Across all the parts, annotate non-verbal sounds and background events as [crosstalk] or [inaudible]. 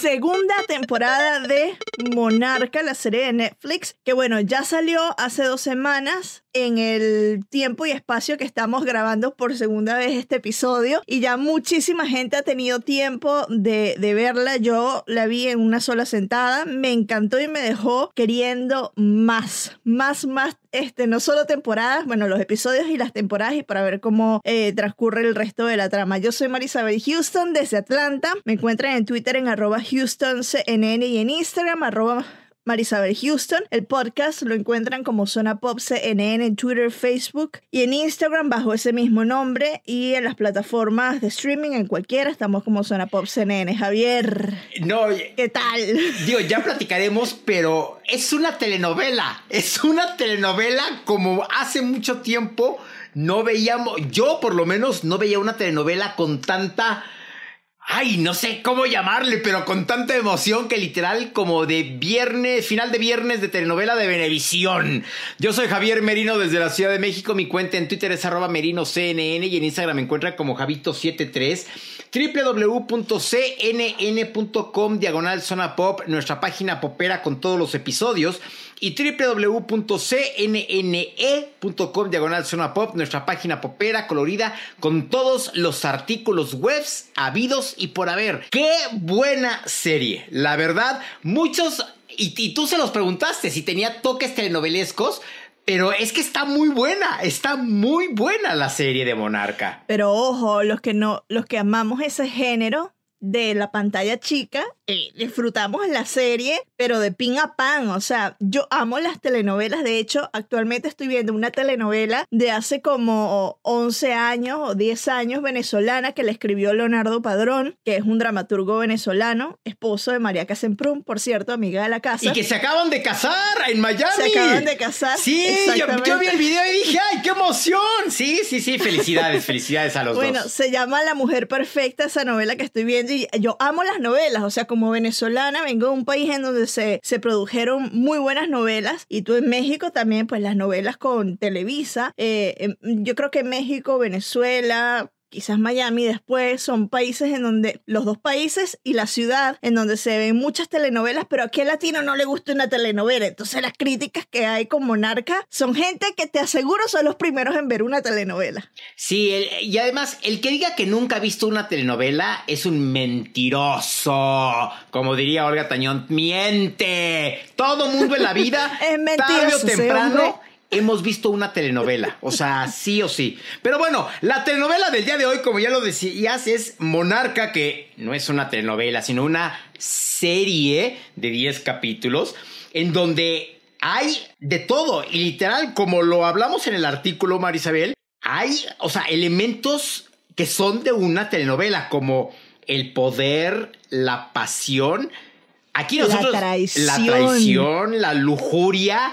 segunda temporada de Monarca, la serie de Netflix, que bueno, ya salió hace dos semanas en el tiempo y espacio que estamos grabando por segunda vez este episodio y ya muchísima gente ha tenido tiempo de, de verla. Yo la vi en una sola sentada, me encantó y me dejó queriendo más, más, más este, no solo temporadas, bueno, los episodios y las temporadas y para ver cómo eh, transcurre el resto de la trama. Yo soy Marisabel Houston desde Atlanta. Me encuentran en Twitter en arroba HoustonCNN y en Instagram arroba Marisabel Houston. El podcast lo encuentran como Zona Pop CNN en Twitter, Facebook y en Instagram bajo ese mismo nombre y en las plataformas de streaming en cualquiera estamos como Zona Pop CNN. Javier. No, ¿qué tal? Digo, ya platicaremos, pero es una telenovela. Es una telenovela como hace mucho tiempo no veíamos, yo por lo menos no veía una telenovela con tanta ay, no sé cómo llamarle, pero con tanta emoción que literal como de viernes, final de viernes de telenovela de Venevisión. Yo soy Javier Merino desde la Ciudad de México, mi cuenta en Twitter es arroba merinoCNN y en Instagram me encuentra como Javito73 www.cnn.com diagonal zona pop, nuestra página popera con todos los episodios y www.cnne.com diagonal zona pop, nuestra página popera colorida con todos los artículos webs habidos y por haber. ¡Qué buena serie! La verdad, muchos, y, y tú se los preguntaste si tenía toques telenovelescos, pero es que está muy buena, está muy buena la serie de Monarca. Pero ojo, los que no, los que amamos ese género de la pantalla chica, eh, disfrutamos la serie, pero de pin a pan. O sea, yo amo las telenovelas. De hecho, actualmente estoy viendo una telenovela de hace como 11 años o 10 años venezolana que le escribió Leonardo Padrón, que es un dramaturgo venezolano, esposo de María Casemprún, por cierto, amiga de la casa. Y que se acaban de casar en Miami. Se acaban de casar. Sí, yo, yo, vi el video y dije, ¡ay, qué emoción! Sí, sí, sí, felicidades, [laughs] felicidades a los dos. Bueno, se llama La Mujer Perfecta, esa novela que estoy viendo yo amo las novelas, o sea, como venezolana vengo de un país en donde se, se produjeron muy buenas novelas y tú en México también, pues las novelas con Televisa, eh, em, yo creo que México, Venezuela, quizás Miami después, son países en donde, los dos países y la ciudad, en donde se ven muchas telenovelas, pero aquí al latino no le gusta una telenovela. Entonces las críticas que hay con Monarca son gente que te aseguro son los primeros en ver una telenovela. Sí, y además, el que diga que nunca ha visto una telenovela es un mentiroso. Como diría Olga Tañón, miente. Todo mundo en la vida, [laughs] es tarde o temprano hemos visto una telenovela, o sea, sí o sí. Pero bueno, la telenovela del día de hoy, como ya lo decías, es Monarca, que no es una telenovela, sino una serie de 10 capítulos, en donde hay de todo, y literal, como lo hablamos en el artículo, Marisabel, hay, o sea, elementos que son de una telenovela, como el poder, la pasión. Aquí nosotros. La traición. La traición, la lujuria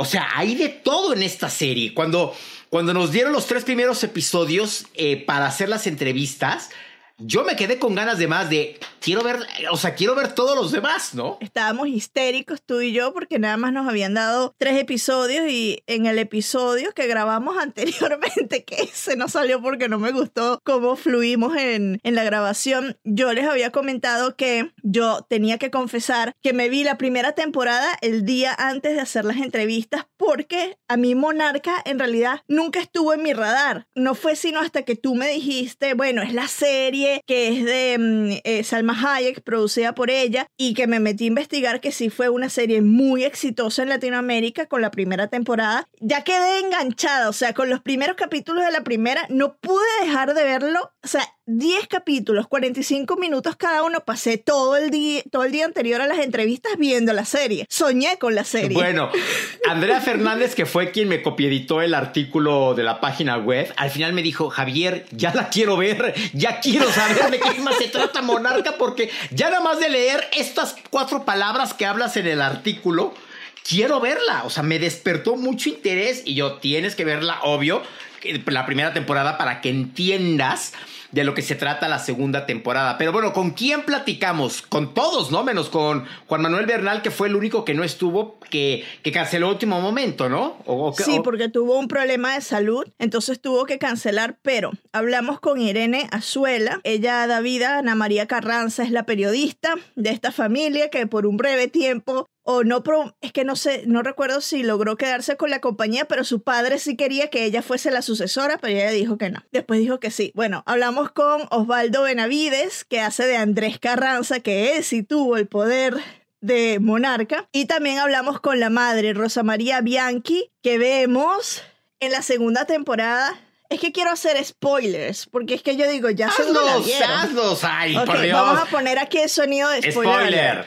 o sea, hay de todo en esta serie. Cuando, cuando nos dieron los tres primeros episodios eh, para hacer las entrevistas, yo me quedé con ganas de más de quiero ver, o sea, quiero ver todos los demás, ¿no? Estábamos histéricos tú y yo porque nada más nos habían dado tres episodios y en el episodio que grabamos [laughs] anteriormente, que se nos salió porque no me gustó cómo fluimos en, en la grabación, yo les había comentado que yo tenía que confesar que me vi la primera temporada el día antes de hacer las entrevistas porque a mí Monarca en realidad nunca estuvo en mi radar. No fue sino hasta que tú me dijiste, bueno, es la serie que es de mm, eh, Salma Hayek, producida por ella, y que me metí a investigar que sí fue una serie muy exitosa en Latinoamérica con la primera temporada. Ya quedé enganchada, o sea, con los primeros capítulos de la primera no pude dejar de verlo, o sea, 10 capítulos, 45 minutos cada uno. Pasé todo el día, todo el día anterior a las entrevistas viendo la serie. Soñé con la serie. Bueno, [laughs] Andrea Fernández, que fue quien me copieditó el artículo de la página web, al final me dijo, Javier, ya la quiero ver, ya quiero saber de qué más se trata Monarca, porque ya nada más de leer estas cuatro palabras que hablas en el artículo, quiero verla. O sea, me despertó mucho interés y yo tienes que verla, obvio, la primera temporada para que entiendas de lo que se trata la segunda temporada. Pero bueno, ¿con quién platicamos? Con todos, ¿no? Menos con Juan Manuel Bernal, que fue el único que no estuvo, que, que canceló último momento, ¿no? sí, porque tuvo un problema de salud, entonces tuvo que cancelar, pero hablamos con Irene Azuela. Ella da vida Ana María Carranza, es la periodista de esta familia que por un breve tiempo o no, es que no sé, no recuerdo si logró quedarse con la compañía, pero su padre sí quería que ella fuese la sucesora, pero ella dijo que no. Después dijo que sí. Bueno, hablamos con Osvaldo Benavides, que hace de Andrés Carranza, que él sí tuvo el poder de monarca. Y también hablamos con la madre, Rosa María Bianchi, que vemos en la segunda temporada es que quiero hacer spoilers, porque es que yo digo, ya se hazlos, ay, por Dios. Vamos a poner aquí el sonido de spoiler. spoiler.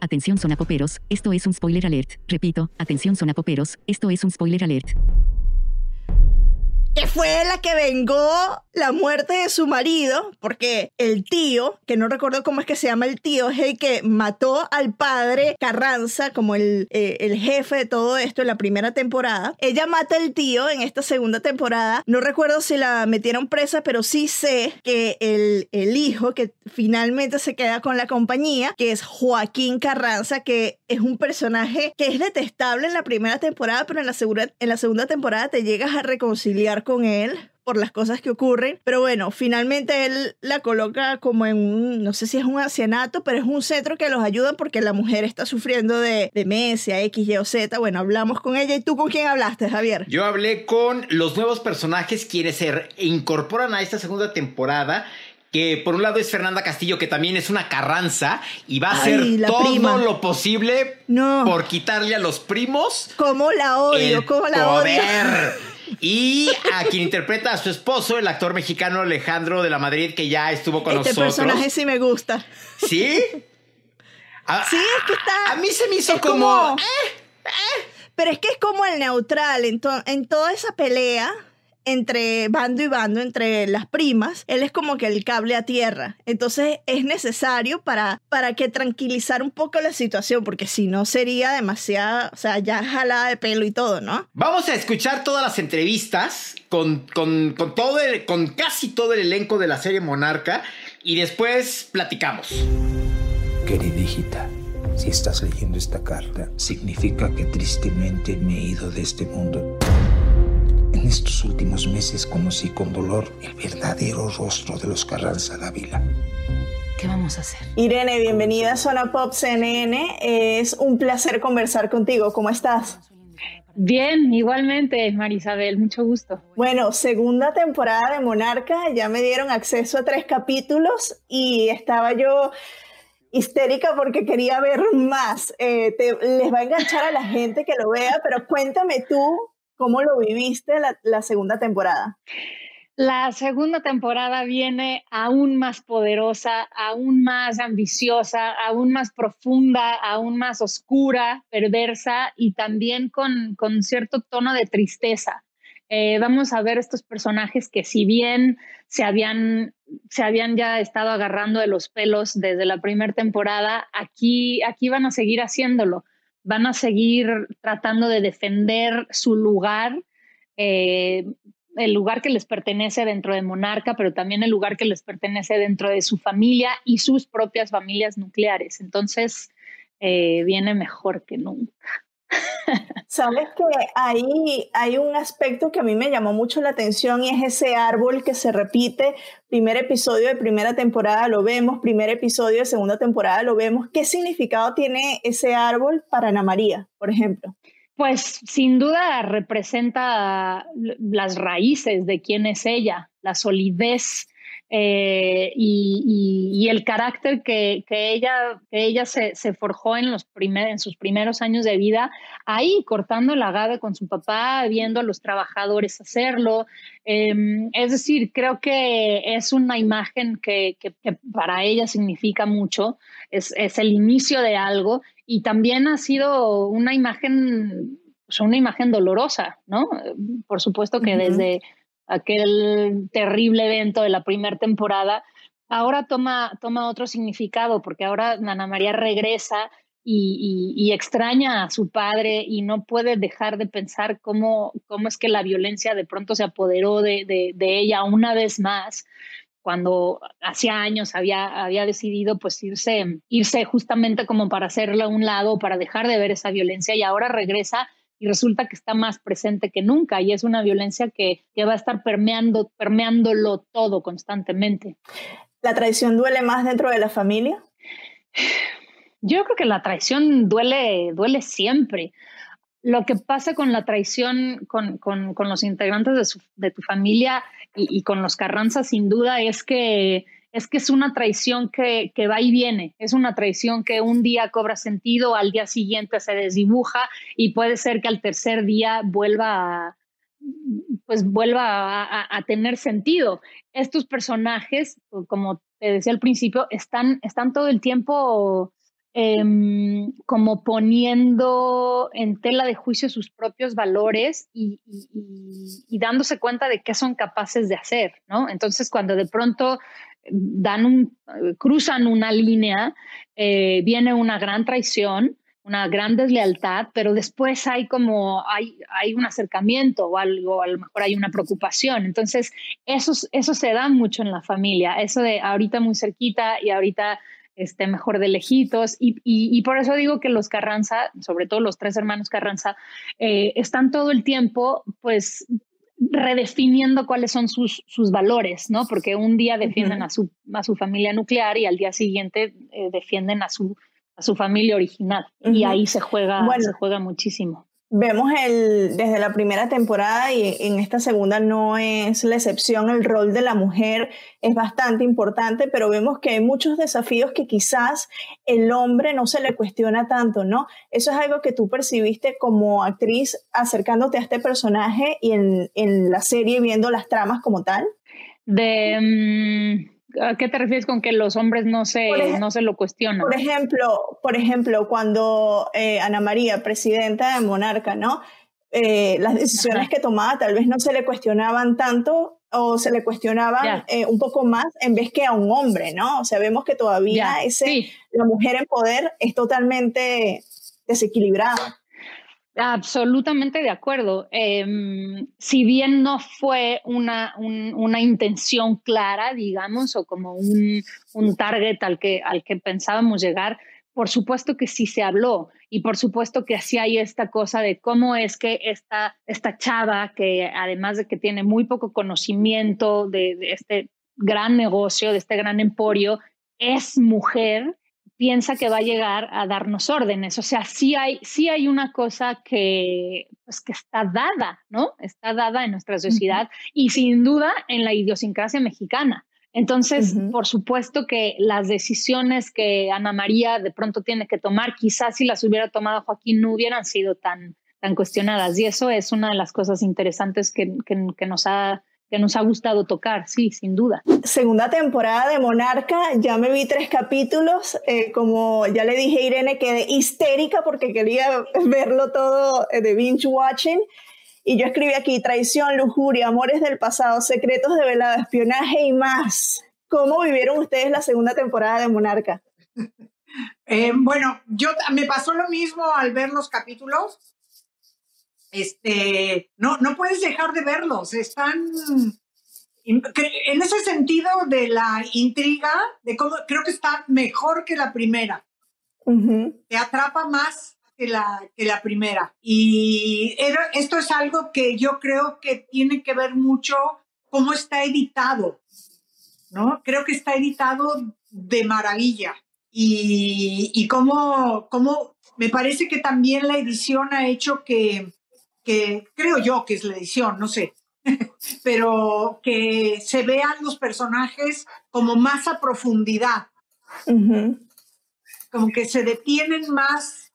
Atención sonapoperos, esto es un spoiler alert. Repito, atención sonapoperos, esto es un spoiler alert que fue la que vengó la muerte de su marido, porque el tío, que no recuerdo cómo es que se llama el tío, es el que mató al padre Carranza como el, eh, el jefe de todo esto en la primera temporada. Ella mata al tío en esta segunda temporada. No recuerdo si la metieron presa, pero sí sé que el, el hijo que finalmente se queda con la compañía, que es Joaquín Carranza, que es un personaje que es detestable en la primera temporada, pero en la, en la segunda temporada te llegas a reconciliar con él por las cosas que ocurren. Pero bueno, finalmente él la coloca como en un, no sé si es un ancianato, pero es un centro que los ayuda porque la mujer está sufriendo de demencia, X, Y o Z. Bueno, hablamos con ella. ¿Y tú con quién hablaste, Javier? Yo hablé con los nuevos personajes quienes se incorporan a esta segunda temporada que por un lado es Fernanda Castillo, que también es una carranza y va a hacer todo lo posible por quitarle a los primos. ¿Cómo la odio? ¿Cómo la poder. odio? [laughs] Y a quien interpreta a su esposo, el actor mexicano Alejandro de la Madrid, que ya estuvo con este nosotros. Este personaje sí me gusta. ¿Sí? [laughs] sí, es que está. A mí se me hizo como. Eh, eh. Pero es que es como el neutral en, en toda esa pelea entre bando y bando, entre las primas, él es como que el cable a tierra. Entonces es necesario para, para que tranquilizar un poco la situación, porque si no sería demasiado, o sea, ya jalada de pelo y todo, ¿no? Vamos a escuchar todas las entrevistas con, con, con todo con casi todo el elenco de la serie Monarca y después platicamos. Querida hijita. Si estás leyendo esta carta, significa que tristemente me he ido de este mundo. Estos últimos meses conocí con dolor el verdadero rostro de los Carranza Dávila. ¿Qué vamos a hacer? Irene, bienvenida a Zona Pop CNN. Es un placer conversar contigo. ¿Cómo estás? Bien, igualmente, Marisabel, mucho gusto. Bueno, segunda temporada de Monarca, ya me dieron acceso a tres capítulos y estaba yo histérica porque quería ver más. Eh, les va a enganchar a la gente que lo vea, pero cuéntame tú ¿Cómo lo viviste la, segunda temporada? La segunda temporada viene aún más poderosa, aún más ambiciosa, aún más profunda, aún más oscura, perversa y también con, cierto tono de tristeza. Eh, vamos a ver estos personajes que si bien se habían, se habían ya estado agarrando de los pelos desde la primera temporada, aquí, aquí van a seguir haciéndolo van a seguir tratando de defender su lugar, eh, el lugar que les pertenece dentro de Monarca, pero también el lugar que les pertenece dentro de su familia y sus propias familias nucleares. Entonces, eh, viene mejor que nunca. Sabes que ahí hay un aspecto que a mí me llamó mucho la atención y es ese árbol que se repite. Primer episodio de primera temporada lo vemos, primer episodio de segunda temporada lo vemos. ¿Qué significado tiene ese árbol para Ana María, por ejemplo? Pues sin duda representa las raíces de quién es ella, la solidez eh, y, el carácter que, ella, que ella se, forjó en, los primer, en sus primeros años de vida, ahí cortando el agave con su papá, viendo a los trabajadores hacerlo. Em, es decir, creo que es una imagen que, para ella significa mucho, es, el inicio de algo y también ha sido una imagen, pues, una imagen dolorosa, ¿no? Por supuesto que desde aquel terrible evento de la primera temporada, ahora toma, toma otro significado, porque ahora Ana María regresa y, extraña a su padre y no puede dejar de pensar cómo, cómo es que la violencia de pronto se apoderó de, de, ella una vez más cuando hacía años había, había decidido pues irse, irse justamente como para hacerlo a un lado, para dejar de ver esa violencia y ahora regresa y resulta que está más presente que nunca y es una violencia que, va a estar permeando, permeándolo todo constantemente. ¿La traición duele más dentro de la familia? Yo creo que la traición duele, duele siempre. Lo que pasa con la traición con, los integrantes de, tu familia y, y, con los Carranza, sin duda, es que es que es una traición que, va y viene, es una traición que un día cobra sentido, al día siguiente se desdibuja y puede ser que al tercer día vuelva a, pues vuelva a, tener sentido. Estos personajes, como te decía al principio, están, están todo el tiempo em, como poniendo en tela de juicio sus propios valores y, y, dándose cuenta de qué son capaces de hacer, ¿no? Entonces, cuando de pronto dan un, cruzan una línea, eh, viene una gran traición, una gran deslealtad, pero después hay como, hay, hay un acercamiento o algo, a lo mejor hay una preocupación. Entonces, eso, eso se da mucho en la familia, eso de ahorita muy cerquita y ahorita este, mejor de lejitos. Y, y, por eso digo que los Carranza, sobre todo los tres hermanos Carranza, eh, están todo el tiempo, pues, redefiniendo cuáles son sus, sus valores, ¿no? Porque un día defienden a, su, a su familia nuclear y al día siguiente eh, defienden a su, a su familia original. Y ahí se juega, se juega muchísimo vemos el, desde la primera temporada y en esta segunda no es la excepción, el rol de la mujer es bastante importante, pero vemos que hay muchos desafíos que quizás el hombre no se le cuestiona tanto, ¿no? Eso es algo que tú percibiste como actriz acercándote a este personaje y en, en la serie viendo las tramas como tal. De... Mm, ¿A qué te refieres con que los hombres no se, no se lo cuestionan? Por ejemplo, por ejemplo cuando eh, Ana María, presidenta de Monarca, ¿no? Eh, las decisiones que tomaba tal vez no se le cuestionaban tanto o se le cuestionaban eh, un poco más en vez que a un hombre, ¿no? O sea, vemos que todavía ese, la mujer en poder es totalmente desequilibrada. Absolutamente de acuerdo. Em, si bien no fue una, una, intención clara, digamos, o como un, un, target al que, al que pensábamos llegar, por supuesto que sí se habló y por supuesto que así hay esta cosa de cómo es que esta, esta chava, que además de que tiene muy poco conocimiento de este gran negocio, de este gran emporio, es mujer piensa que va a llegar a darnos órdenes. O sea, sí hay, sí hay una cosa que, pues, que está dada, ¿no? Está dada en nuestra sociedad y sin duda en la idiosincrasia mexicana. Entonces, por supuesto que las decisiones que Ana María de pronto tiene que tomar, quizás si las hubiera tomado Joaquín no hubieran sido tan, tan cuestionadas. Y eso es una de las cosas interesantes que, que nos ha que nos ha gustado tocar, sí, sin duda. Segunda temporada de Monarca, ya me vi tres capítulos, eh, como ya le dije a Irene, quedé histérica porque quería verlo todo eh, de binge watching. Y yo escribí aquí traición, lujuria, amores del pasado, secretos de velada, espionaje y más. ¿Cómo vivieron ustedes la segunda temporada de Monarca? [laughs] Eh, bueno, yo me pasó lo mismo al ver los capítulos este, no, no puedes dejar de verlos, están en ese sentido de la intriga, de cómo, creo que está mejor que la primera. Te atrapa más que la, que la primera. Y esto es algo que yo creo que tiene que ver mucho cómo está editado, ¿no? Creo que está editado de maravilla. Y, y cómo, cómo me parece que también la edición ha hecho que, que creo yo que es la edición, no sé, [laughs] pero que se vean los personajes como más a profundidad. Como que se detienen más,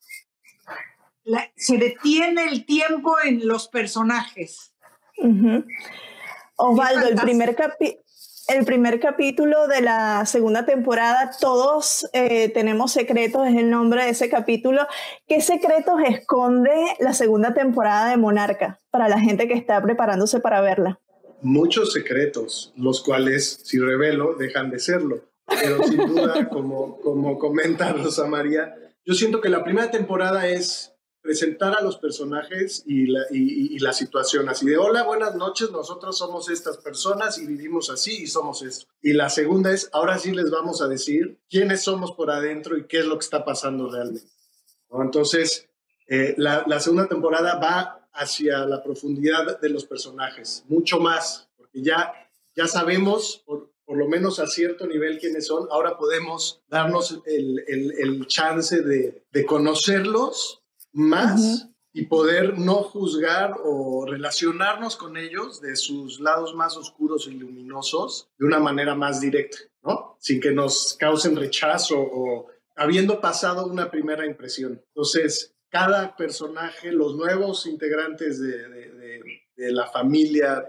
se detiene el tiempo en los personajes. Osvaldo, el primer capítulo el primer capítulo de la segunda temporada, Todos eh, tenemos secretos, es el nombre de ese capítulo. ¿Qué secretos esconde la segunda temporada de Monarca para la gente que está preparándose para verla? Muchos secretos, los cuales, si revelo, dejan de serlo. Pero sin duda, [laughs] como, como comenta Rosa María, yo siento que la primera temporada es presentar a los personajes y la, y, la, situación así de hola, buenas noches, nosotros somos estas personas y vivimos así y somos eso. Y la segunda es, ahora sí les vamos a decir quiénes somos por adentro y qué es lo que está pasando realmente. Entonces, eh, la, la, segunda temporada va hacia la profundidad de los personajes, mucho más, porque ya, ya sabemos, por, por lo menos a cierto nivel quiénes son, ahora podemos darnos el, el, el chance de, de conocerlos más y poder no juzgar o relacionarnos con ellos de sus lados más oscuros y luminosos de una manera más directa, ¿no? Sin que nos causen rechazo o habiendo pasado una primera impresión. Entonces, cada personaje, los nuevos integrantes de, de, la familia,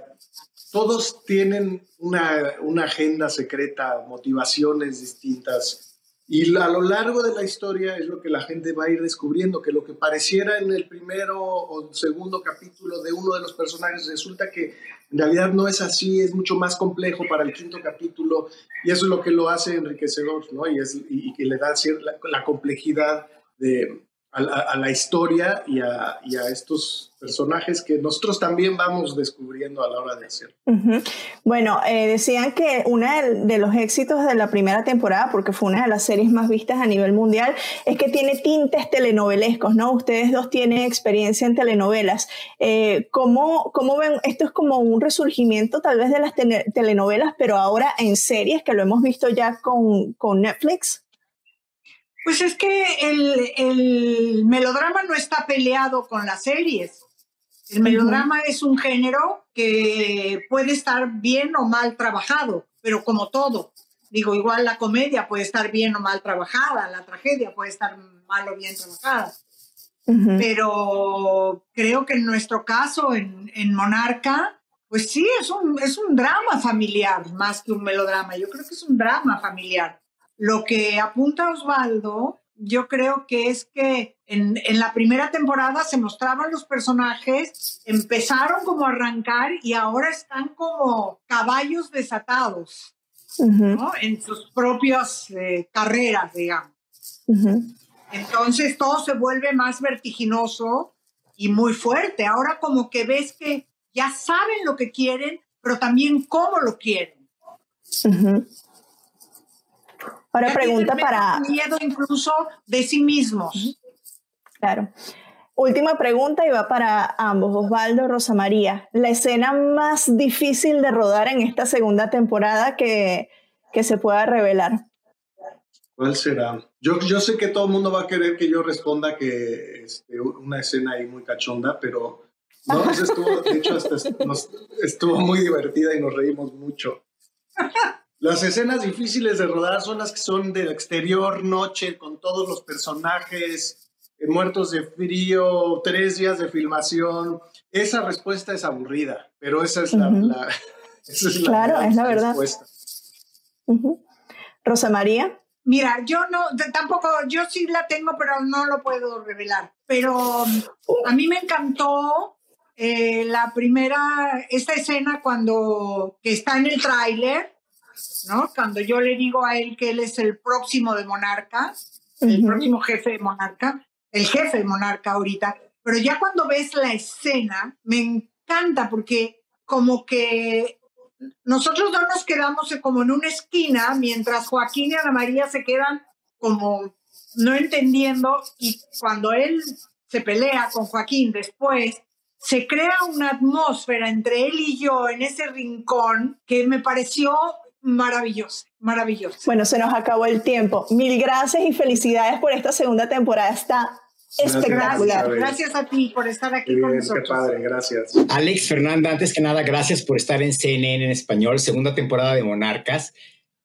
todos tienen una, una agenda secreta, motivaciones distintas, y a lo largo de la historia es lo que la gente va a ir descubriendo, que lo que pareciera en el primero o segundo capítulo de uno de los personajes resulta que en realidad no es así, es mucho más complejo para el quinto capítulo y eso es lo que lo hace enriquecedor, ¿no? Y, es, y, que le da la, la complejidad de, a, la historia y a, estos personajes que nosotros también vamos descubriendo a la hora de hacer. Bueno, eh, decían que uno de, los éxitos de la primera temporada, porque fue una de las series más vistas a nivel mundial, es que tiene tintes telenovelescos, ¿no? Ustedes dos tienen experiencia en telenovelas. Eh, ¿cómo, ¿cómo, ven? Esto es como un resurgimiento tal vez de las telenovelas, pero ahora en series, que lo hemos visto ya con, con Netflix. Pues es que el, melodrama no está peleado con las series. El melodrama es un género que puede estar bien o mal trabajado, pero como todo. Digo, igual la comedia puede estar bien o mal trabajada, la tragedia puede estar mal o bien trabajada. Pero creo que en nuestro caso, en, en Monarca, pues sí, es un, es un drama familiar más que un melodrama. Yo creo que es un drama familiar. Lo que apunta Osvaldo, yo creo que es que en, la primera temporada se mostraban los personajes, empezaron como a arrancar y ahora están como caballos desatados, ¿no? En sus propias eh, carreras, digamos. Entonces todo se vuelve más vertiginoso y muy fuerte. Ahora como que ves que ya saben lo que quieren, pero también cómo lo quieren. Ahora pregunta para... Miedo incluso de sí mismos. Claro. Última pregunta y va para ambos, Osvaldo, Rosa María. La escena más difícil de rodar en esta segunda temporada que, que se pueda revelar. ¿Cuál será? Yo, yo sé que todo el mundo va a querer que yo responda que este, una escena ahí muy cachonda, pero no, estuvo, de hecho, hasta estuvo muy divertida y nos reímos mucho. [laughs] Las escenas difíciles de rodar son las que son del exterior, noche, con todos los personajes eh, muertos de frío, tres días de filmación. Esa respuesta es aburrida, pero esa es la, [laughs] claro, es la verdad. Rosa María. Mira, yo no, tampoco, yo sí la tengo, pero no lo puedo revelar. Pero a mí me encantó eh, la primera, esta escena cuando que está en el tráiler, ¿no? Cuando yo le digo a él que él es el próximo de Monarca, el próximo jefe de Monarca, el jefe de Monarca ahorita, pero ya cuando ves la escena, me encanta porque como que nosotros no nos quedamos como en una esquina mientras Joaquín y Ana María se quedan como no entendiendo y cuando él se pelea con Joaquín después, se crea una atmósfera entre él y yo en ese rincón que me pareció maravilloso, maravilloso. Bueno, se nos acabó el tiempo. Mil gracias y felicidades por esta segunda temporada. Está espectacular. Gracias, a ti por estar aquí con nosotros. Qué padre, gracias. Alex Fernanda, antes que nada, gracias por estar en CNN en español, segunda temporada de Monarcas.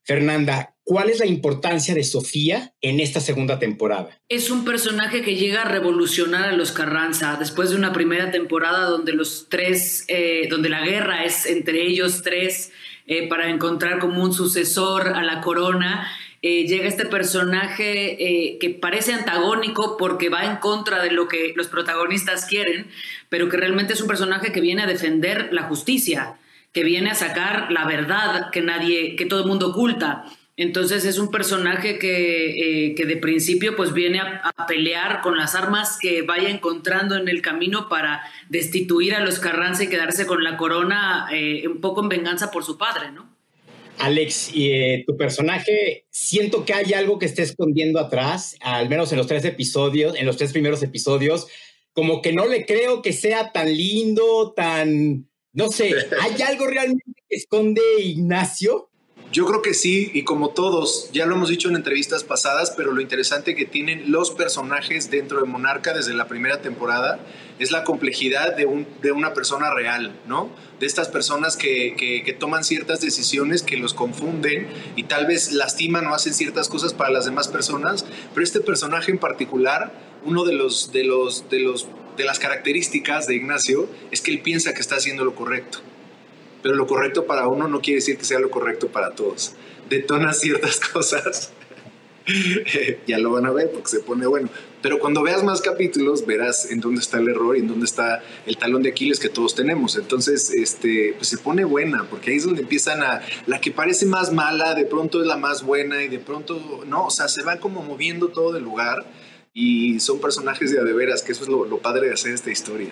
Fernanda, ¿cuál es la importancia de Sofía en esta segunda temporada? Es un personaje que llega a revolucionar a los Carranza después de una primera temporada donde los tres, eh, donde la guerra es entre ellos tres eh, para encontrar como un sucesor a la corona. Eh, llega este personaje que parece antagónico porque va en contra de lo que los protagonistas quieren, pero que realmente es un personaje que viene a defender la justicia que viene a sacar la verdad que nadie, que todo el mundo oculta. Entonces es un personaje que, eh, que de principio pues viene a, pelear con las armas que vaya encontrando en el camino para destituir a los Carranza y quedarse con la corona eh, un poco en venganza por su padre, ¿no? Alex, y, eh, tu personaje, siento que hay algo que está escondiendo atrás, al menos en los tres episodios, en los tres primeros episodios, como que no le creo que sea tan lindo, tan no sé, [laughs] ¿hay algo realmente que esconde Ignacio? Yo creo que sí, y como todos, ya lo hemos dicho en entrevistas pasadas, pero lo interesante que tienen los personajes dentro de Monarca desde la primera temporada es la complejidad de, un, de una persona real, ¿no? De estas personas que, que, toman ciertas decisiones que los confunden y tal vez lastiman o hacen ciertas cosas para las demás personas, pero este personaje en particular, uno de los, de los, de los de las características de Ignacio es que él piensa que está haciendo lo correcto. Pero lo correcto para uno no quiere decir que sea lo correcto para todos. Detona ciertas [laughs] cosas. [laughs] ya lo van a ver porque se pone bueno. Pero cuando veas más capítulos, verás en dónde está el error y en dónde está el talón de Aquiles que todos tenemos. Entonces, este, pues se pone buena, porque ahí es donde empiezan a. La que parece más mala, de pronto es la más buena, y de pronto, no, o sea, se va como moviendo todo el lugar y son personajes de adeveras, que eso es lo, padre de hacer esta historia.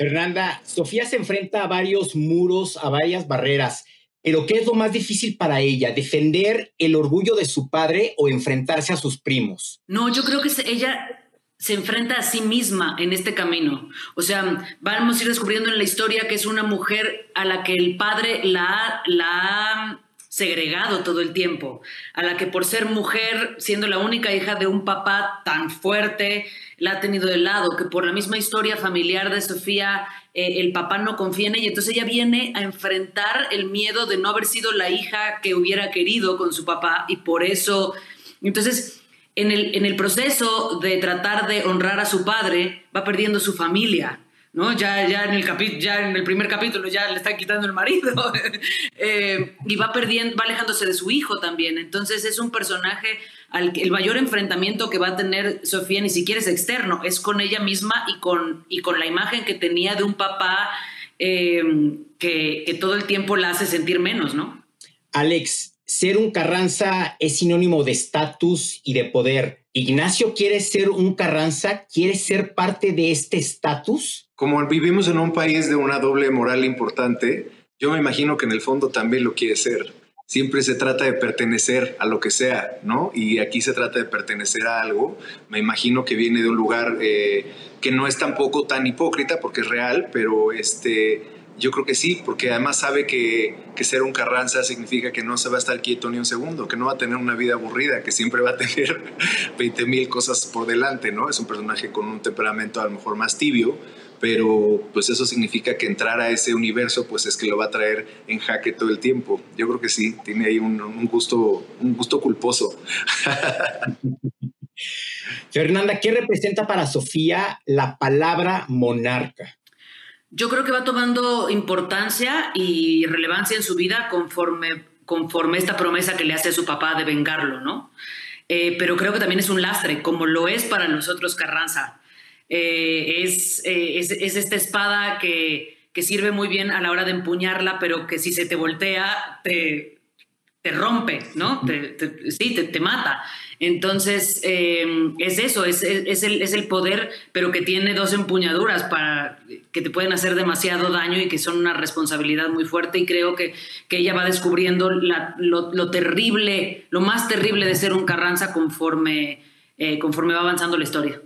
Fernanda, Sofía se enfrenta a varios muros, a varias barreras, pero ¿qué es lo más difícil para ella? ¿Defender el orgullo de su padre o enfrentarse a sus primos? No, yo creo que ella se enfrenta a sí misma en este camino. O sea, vamos a ir descubriendo en la historia que es una mujer a la que el padre la, la segregado todo el tiempo, a la que por ser mujer, siendo la única hija de un papá tan fuerte, la ha tenido de lado, que por la misma historia familiar de Sofía, eh, el papá no confía en ella, entonces ella viene a enfrentar el miedo de no haber sido la hija que hubiera querido con su papá y por eso, entonces, en el, en el proceso de tratar de honrar a su padre, va perdiendo su familia ¿no? Ya, ya, en el ya en el primer capítulo ya le están quitando el marido [laughs] eh, y va perdiendo, va alejándose de su hijo también. Entonces es un personaje al que el mayor enfrentamiento que va a tener Sofía ni siquiera es externo, es con ella misma y con, y con la imagen que tenía de un papá eh, que, que todo el tiempo la hace sentir menos, ¿no? Alex, ser un Carranza es sinónimo de estatus y de poder. Ignacio quiere ser un Carranza, quiere ser parte de este estatus como vivimos en un país de una doble moral importante, yo me imagino que en el fondo también lo quiere ser. Siempre se trata de pertenecer a lo que sea, ¿no? Y aquí se trata de pertenecer a algo. Me imagino que viene de un lugar eh, que no es tampoco tan hipócrita porque es real, pero este, yo creo que sí, porque además sabe que, que, ser un Carranza significa que no se va a estar quieto ni un segundo, que no va a tener una vida aburrida, que siempre va a tener [laughs] 20 mil cosas por delante, ¿no? Es un personaje con un temperamento a lo mejor más tibio, pero pues eso significa que entrar a ese universo pues es que lo va a traer en jaque todo el tiempo. Yo creo que sí, tiene ahí un, gusto, un gusto culposo. [laughs] Fernanda, ¿qué representa para Sofía la palabra monarca? Yo creo que va tomando importancia y relevancia en su vida conforme, conforme esta promesa que le hace a su papá de vengarlo, ¿no? Eh, pero creo que también es un lastre, como lo es para nosotros Carranza. Eh, es, es, es, esta espada que, que, sirve muy bien a la hora de empuñarla, pero que si se te voltea, te, te rompe, ¿no? Te, sí, te, te, mata. Entonces, eh, es eso, es, el, poder, pero que tiene dos empuñaduras para que te pueden hacer demasiado daño y que son una responsabilidad muy fuerte. Y creo que, que ella va descubriendo lo, terrible, lo más terrible de ser un Carranza conforme, eh, conforme va avanzando la historia.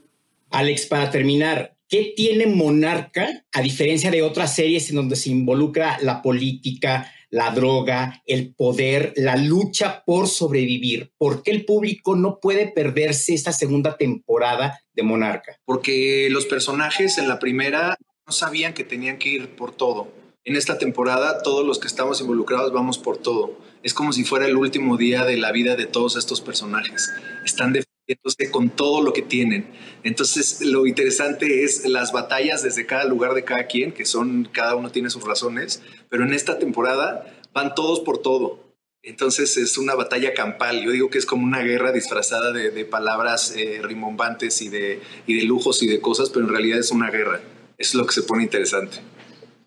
Alex, para terminar, ¿qué tiene Monarca a diferencia de otras series en donde se involucra la política, la droga, el poder, la lucha por sobrevivir. ¿Por qué el público no puede perderse esta segunda temporada de Monarca? Porque los personajes en la primera no sabían que tenían que ir por todo. En esta temporada todos los que estamos involucrados vamos por todo. Es como si fuera el último día de la vida de todos estos personajes. Están defendiéndose con todo lo que tienen. Entonces lo interesante es las batallas desde cada lugar de cada quien, que son, cada uno tiene sus razones, pero en esta temporada van todos por todo. Entonces es una batalla campal. Yo digo que es como una guerra disfrazada de, palabras eh, rimbombantes y de, y de lujos y de cosas, pero en realidad es una guerra. Es lo que se pone interesante.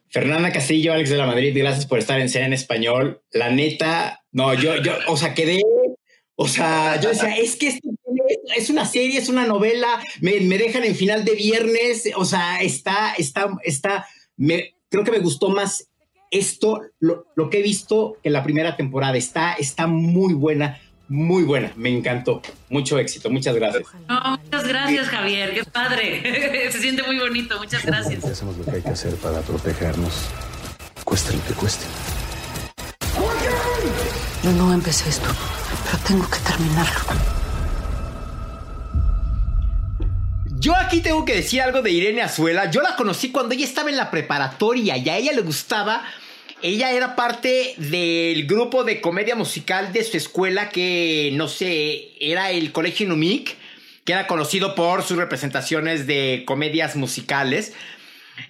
Fernanda Castillo, Alex de la Madrid, gracias por estar en Sea en Español. La neta, no, yo, yo, o sea, quedé, o sea, yo decía, es que esto es una serie, es una novela, me, me dejan en final de viernes, o sea, está, está, está, me, creo que me gustó más esto, lo, que he visto en la primera temporada. Está, está muy buena, muy buena. Me encantó. Mucho éxito. Muchas gracias. muchas gracias, Javier. Qué padre. [laughs] Se siente muy bonito. Muchas gracias. Hacemos lo que hay que hacer para protegernos. Cueste lo que cueste. Yo no empecé esto, pero tengo que terminarlo. Yo aquí tengo que decir algo de Irene Azuela. Yo la conocí cuando ella estaba en la preparatoria y a ella le gustaba. Ella era parte del grupo de comedia musical de su escuela que, no sé, era el Colegio Numic, que era conocido por sus representaciones de comedias musicales.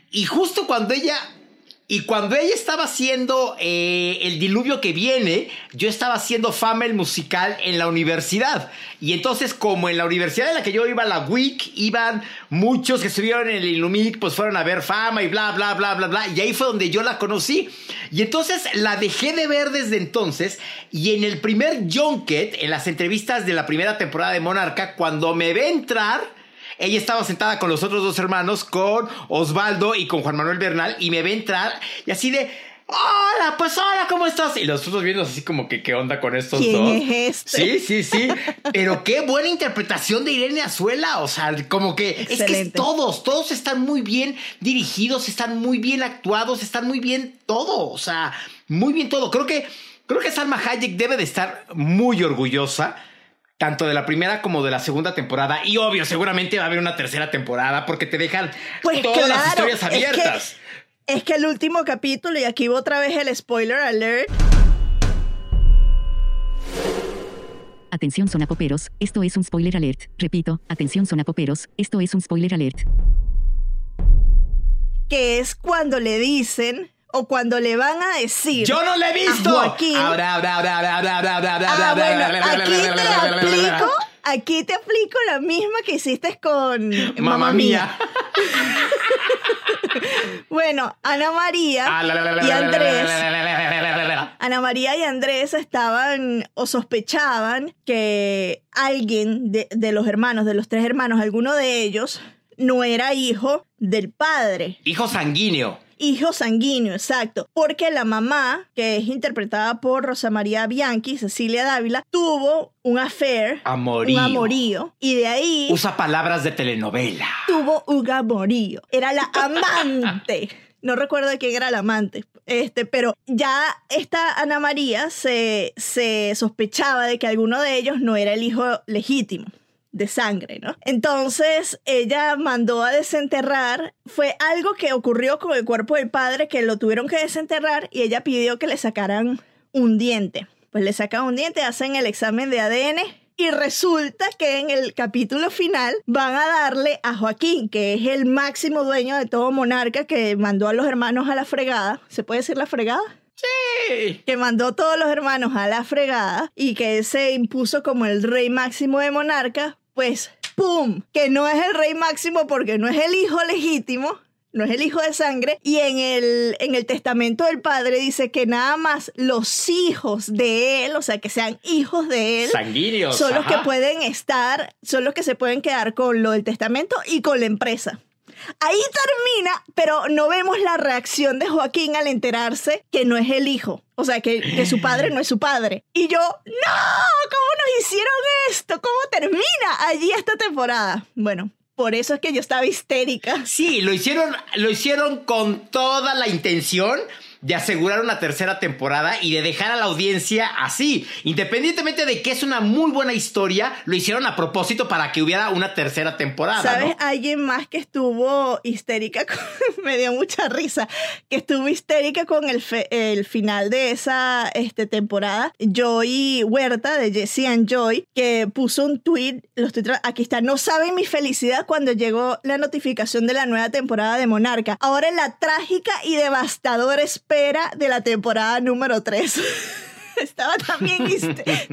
Y justo cuando ella y cuando ella estaba haciendo eh, El Diluvio que viene, yo estaba haciendo fama el musical en la universidad. Y entonces, como en la universidad en la que yo iba, la WIC, iban muchos que estuvieron en el Ilumic, pues fueron a ver fama y bla, bla, bla, bla, bla. Y ahí fue donde yo la conocí. Y entonces la dejé de ver desde entonces. Y en el primer junket, en las entrevistas de la primera temporada de Monarca, cuando me ve entrar ella estaba sentada con los otros dos hermanos, con Osvaldo y con Juan Manuel Bernal, y me ve entrar y así de, hola, pues hola, ¿cómo estás? Y los otros viendo así como que qué onda con estos ¿Quién dos. Es este? Sí, sí, sí. Pero qué buena interpretación de Irene Azuela. O sea, como que es que todos, todos están muy bien dirigidos, están muy bien actuados, están muy bien todo. O sea, muy bien todo. Creo que, creo que Salma Hayek debe de estar muy orgullosa tanto de la primera como de la segunda temporada. Y obvio, seguramente va a haber una tercera temporada porque te dejan pues todas las historias abiertas. Es que, el último capítulo, y aquí va otra vez el spoiler alert. Atención sonapoperos, esto es un spoiler alert. Repito, atención sonapoperos, esto es un spoiler alert. Que es cuando le dicen o cuando le van a decir. Yo no le he visto. Joaquín. aquí te aplico, aquí te aplico la misma que hiciste con Mamá mía. bueno, Ana María y Andrés. Ana María y Andrés estaban o sospechaban que alguien de, de los hermanos, de los tres hermanos, alguno de ellos, no era hijo del padre. Hijo sanguíneo. Hijo sanguíneo, exacto. Porque la mamá, que es interpretada por Rosa María Bianchi, Cecilia Dávila, tuvo un affair. Amorío. Un amorío. Y de ahí. Usa palabras de telenovela. Tuvo un amorío. Era la [laughs] amante. no recuerdo de quién era la amante. Este, pero ya esta Ana María se, se sospechaba de que alguno de ellos no era el hijo legítimo de sangre, ¿no? Entonces ella mandó a desenterrar, fue algo que ocurrió con el cuerpo del padre, que lo tuvieron que desenterrar y ella pidió que le sacaran un diente. Pues le sacan un diente, hacen el examen de ADN y resulta que en el capítulo final van a darle a Joaquín, que es el máximo dueño de todo monarca, que mandó a los hermanos a la fregada. ¿Se puede decir la fregada? Sí. Que mandó a todos los hermanos a la fregada y que se impuso como el rey máximo de monarca, pues, ¡pum! Que no es el rey máximo porque no es el hijo legítimo, no es el hijo de sangre. Y en el, en el testamento del padre dice que nada más los hijos de él, o sea, que sean hijos de él, sanguíneos, son los que pueden estar, son los que se pueden quedar con lo del testamento y con la empresa. Ahí termina, pero no vemos la reacción de Joaquín al enterarse que no es el hijo. O sea, que, su padre no es su padre. Y yo, no, ¿cómo nos hicieron esto? ¿Cómo termina allí esta temporada? Bueno, por eso es que yo estaba histérica. Sí, lo hicieron, lo hicieron con toda la intención de asegurar una tercera temporada y de dejar a la audiencia así. Independientemente de que es una muy buena historia, lo hicieron a propósito para que hubiera una tercera temporada. ¿Sabes? Alguien más que estuvo histérica, [laughs] me dio mucha risa, que estuvo histérica con el, el final de esa este, temporada. Joy Huerta de Jesse and Joy, que puso un tweet, los aquí está, no saben mi felicidad cuando llegó la notificación de la nueva temporada de Monarca. Ahora la trágica y devastadora espera de la temporada número 3. [laughs] [laughs] estaba también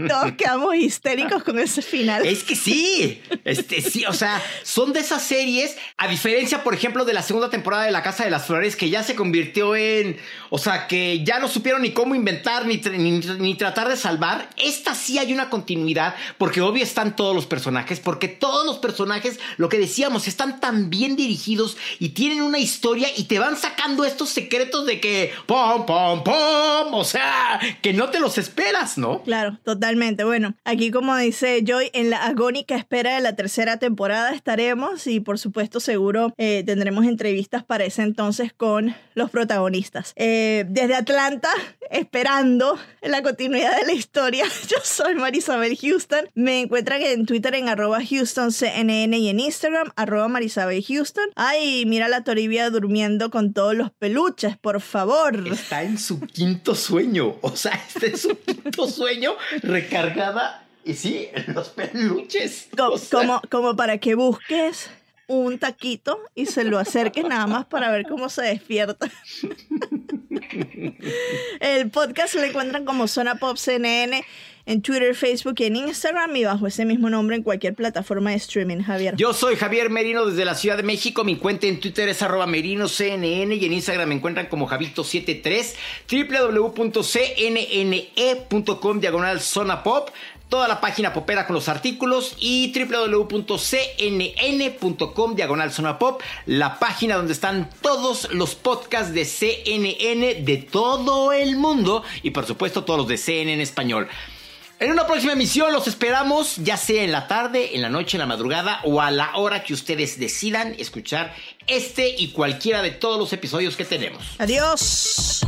todos quedamos histéricos con ese final. Es que sí, este sí, o sea, son de esas series, a diferencia, por ejemplo, de la segunda temporada de La Casa de las Flores, que ya se convirtió en, o sea, que ya no supieron ni cómo inventar ni, ni, tratar de salvar. Esta sí hay una continuidad, porque obvio están todos los personajes, porque todos los personajes, lo que decíamos, están tan bien dirigidos y tienen una historia y te van sacando estos secretos de que, pom, pom, pom, o sea, que no te los esperas, ¿no? Claro, totalmente. Bueno, aquí como dice Joy, en la agónica espera de la tercera temporada estaremos y por supuesto seguro eh, tendremos entrevistas para ese entonces con los protagonistas. Eh, desde Atlanta, [laughs] esperando la continuidad de la historia, [laughs] yo soy Marisabel Houston. Me encuentran en Twitter en arroba HoustonCNN y en Instagram arroba Marisabel Houston. Ay, mira la Toribia durmiendo con todos los peluches, por favor. Está en su quinto sueño. O sea, este es [laughs] su sueño recargada. Y sí, los peluches. Como, como, para que busques un taquito y se lo acerques nada más para ver cómo se despierta. El podcast lo encuentran como Zona Pop CNN en Twitter, Facebook y en Instagram y bajo ese mismo nombre en cualquier plataforma de streaming, Javier. Yo soy Javier Merino desde la Ciudad de México. Mi cuenta en Twitter es arroba merinoCNN y en Instagram me encuentran como Javito73, www.cnne.com diagonal zona pop toda la página popera con los artículos y www.cnn.com diagonal pop, la página donde están todos los podcasts de CNN de todo el mundo y por supuesto todos los de CNN en español. En una próxima emisión los esperamos, ya sea en la tarde, en la noche, en la madrugada o a la hora que ustedes decidan escuchar este y cualquiera de todos los episodios que tenemos. Adiós.